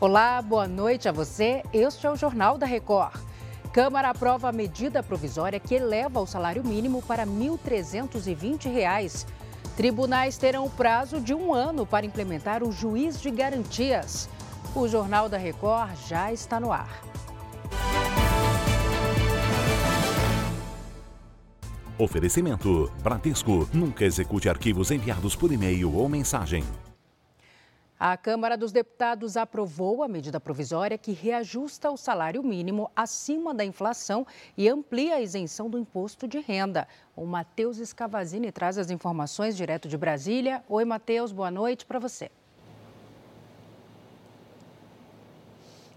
Olá, boa noite a você. Este é o Jornal da Record. Câmara aprova a medida provisória que eleva o salário mínimo para R$ 1.320. Tribunais terão o prazo de um ano para implementar o juiz de garantias. O Jornal da Record já está no ar. Oferecimento: Bradesco. Nunca execute arquivos enviados por e-mail ou mensagem. A Câmara dos Deputados aprovou a medida provisória que reajusta o salário mínimo acima da inflação e amplia a isenção do imposto de renda. O Matheus Escavazini traz as informações direto de Brasília. Oi, Matheus, boa noite para você.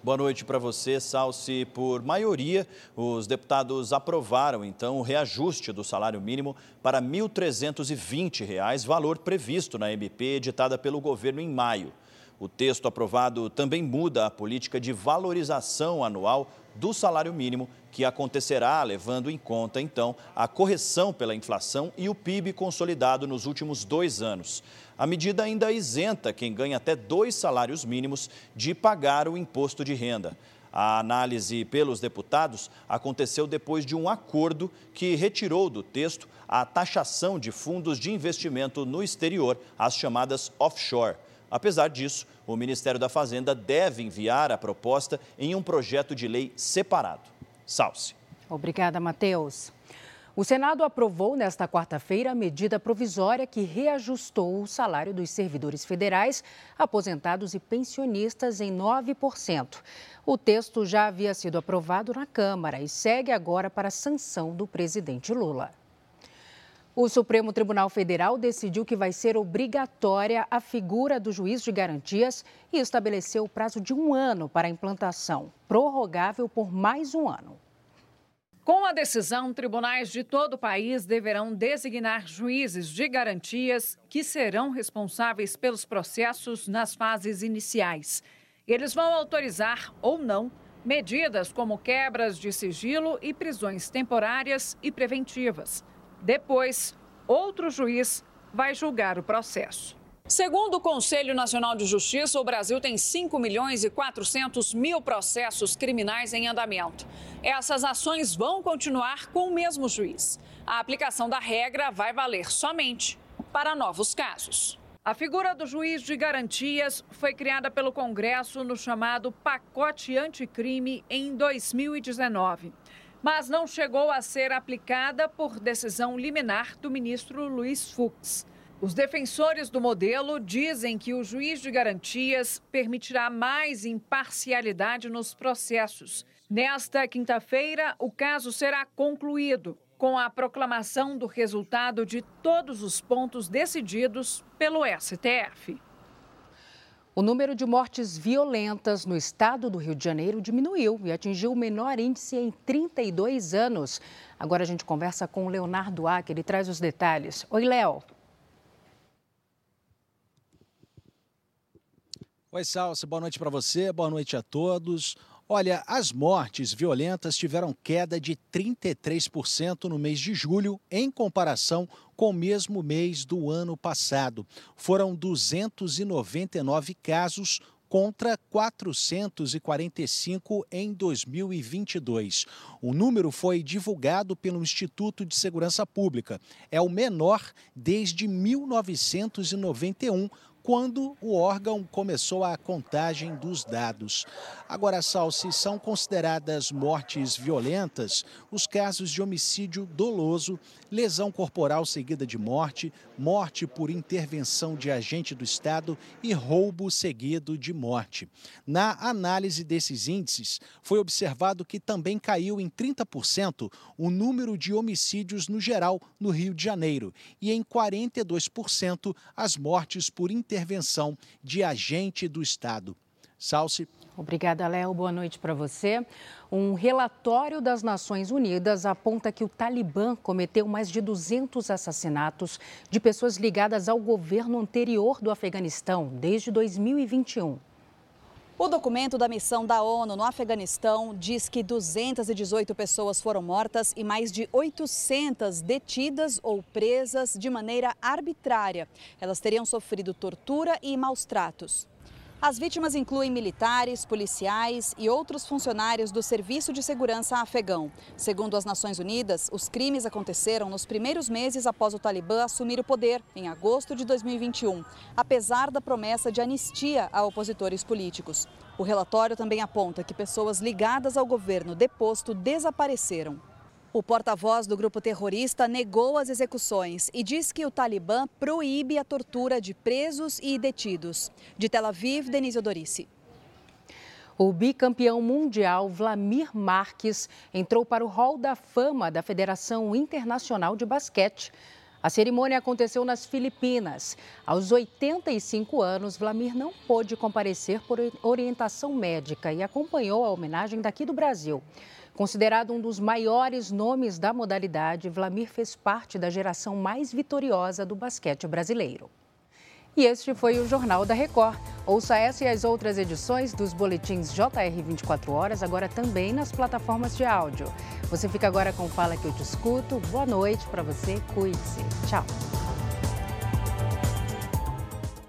Boa noite para você, Salsi. Por maioria, os deputados aprovaram, então, o reajuste do salário mínimo para R$ 1.320, valor previsto na MP editada pelo governo em maio. O texto aprovado também muda a política de valorização anual do salário mínimo, que acontecerá levando em conta, então, a correção pela inflação e o PIB consolidado nos últimos dois anos. A medida ainda isenta quem ganha até dois salários mínimos de pagar o imposto de renda. A análise pelos deputados aconteceu depois de um acordo que retirou do texto a taxação de fundos de investimento no exterior, as chamadas offshore. Apesar disso, o Ministério da Fazenda deve enviar a proposta em um projeto de lei separado. Salce. Obrigada, Matheus. O Senado aprovou nesta quarta-feira a medida provisória que reajustou o salário dos servidores federais, aposentados e pensionistas em 9%. O texto já havia sido aprovado na Câmara e segue agora para a sanção do presidente Lula. O Supremo Tribunal Federal decidiu que vai ser obrigatória a figura do juiz de garantias e estabeleceu o prazo de um ano para a implantação, prorrogável por mais um ano. Com a decisão, tribunais de todo o país deverão designar juízes de garantias que serão responsáveis pelos processos nas fases iniciais. Eles vão autorizar ou não medidas como quebras de sigilo e prisões temporárias e preventivas. Depois, outro juiz vai julgar o processo. Segundo o Conselho Nacional de Justiça, o Brasil tem 5 milhões e 400 mil processos criminais em andamento. Essas ações vão continuar com o mesmo juiz. A aplicação da regra vai valer somente para novos casos. A figura do juiz de garantias foi criada pelo Congresso no chamado Pacote Anticrime em 2019, mas não chegou a ser aplicada por decisão liminar do ministro Luiz Fux. Os defensores do modelo dizem que o juiz de garantias permitirá mais imparcialidade nos processos. Nesta quinta-feira, o caso será concluído com a proclamação do resultado de todos os pontos decididos pelo STF. O número de mortes violentas no estado do Rio de Janeiro diminuiu e atingiu o menor índice em 32 anos. Agora a gente conversa com o Leonardo Acker, ele traz os detalhes. Oi, Léo. Oi, Salsa, boa noite para você, boa noite a todos. Olha, as mortes violentas tiveram queda de 33% no mês de julho, em comparação com o mesmo mês do ano passado. Foram 299 casos contra 445 em 2022. O número foi divulgado pelo Instituto de Segurança Pública. É o menor desde 1991 quando o órgão começou a contagem dos dados. Agora, Sal, se são consideradas mortes violentas os casos de homicídio doloso, lesão corporal seguida de morte, morte por intervenção de agente do Estado e roubo seguido de morte. Na análise desses índices, foi observado que também caiu em 30% o número de homicídios no geral no Rio de Janeiro e em 42% as mortes por intervenção intervenção de agente do Estado. Salce. Obrigada, Léo. Boa noite para você. Um relatório das Nações Unidas aponta que o Talibã cometeu mais de 200 assassinatos de pessoas ligadas ao governo anterior do Afeganistão desde 2021. O documento da missão da ONU no Afeganistão diz que 218 pessoas foram mortas e mais de 800 detidas ou presas de maneira arbitrária. Elas teriam sofrido tortura e maus tratos. As vítimas incluem militares, policiais e outros funcionários do Serviço de Segurança Afegão. Segundo as Nações Unidas, os crimes aconteceram nos primeiros meses após o Talibã assumir o poder, em agosto de 2021, apesar da promessa de anistia a opositores políticos. O relatório também aponta que pessoas ligadas ao governo deposto desapareceram. O porta-voz do grupo terrorista negou as execuções e diz que o Talibã proíbe a tortura de presos e detidos. De Tel Aviv, Denise Odorice. O bicampeão mundial Vlamir Marques entrou para o Hall da Fama da Federação Internacional de Basquete. A cerimônia aconteceu nas Filipinas. Aos 85 anos, Vlamir não pôde comparecer por orientação médica e acompanhou a homenagem daqui do Brasil. Considerado um dos maiores nomes da modalidade, Vlamir fez parte da geração mais vitoriosa do basquete brasileiro. E este foi o Jornal da Record. Ouça essa e as outras edições dos boletins JR 24 horas, agora também nas plataformas de áudio. Você fica agora com Fala que eu te escuto. Boa noite para você, cuide-se. Tchau.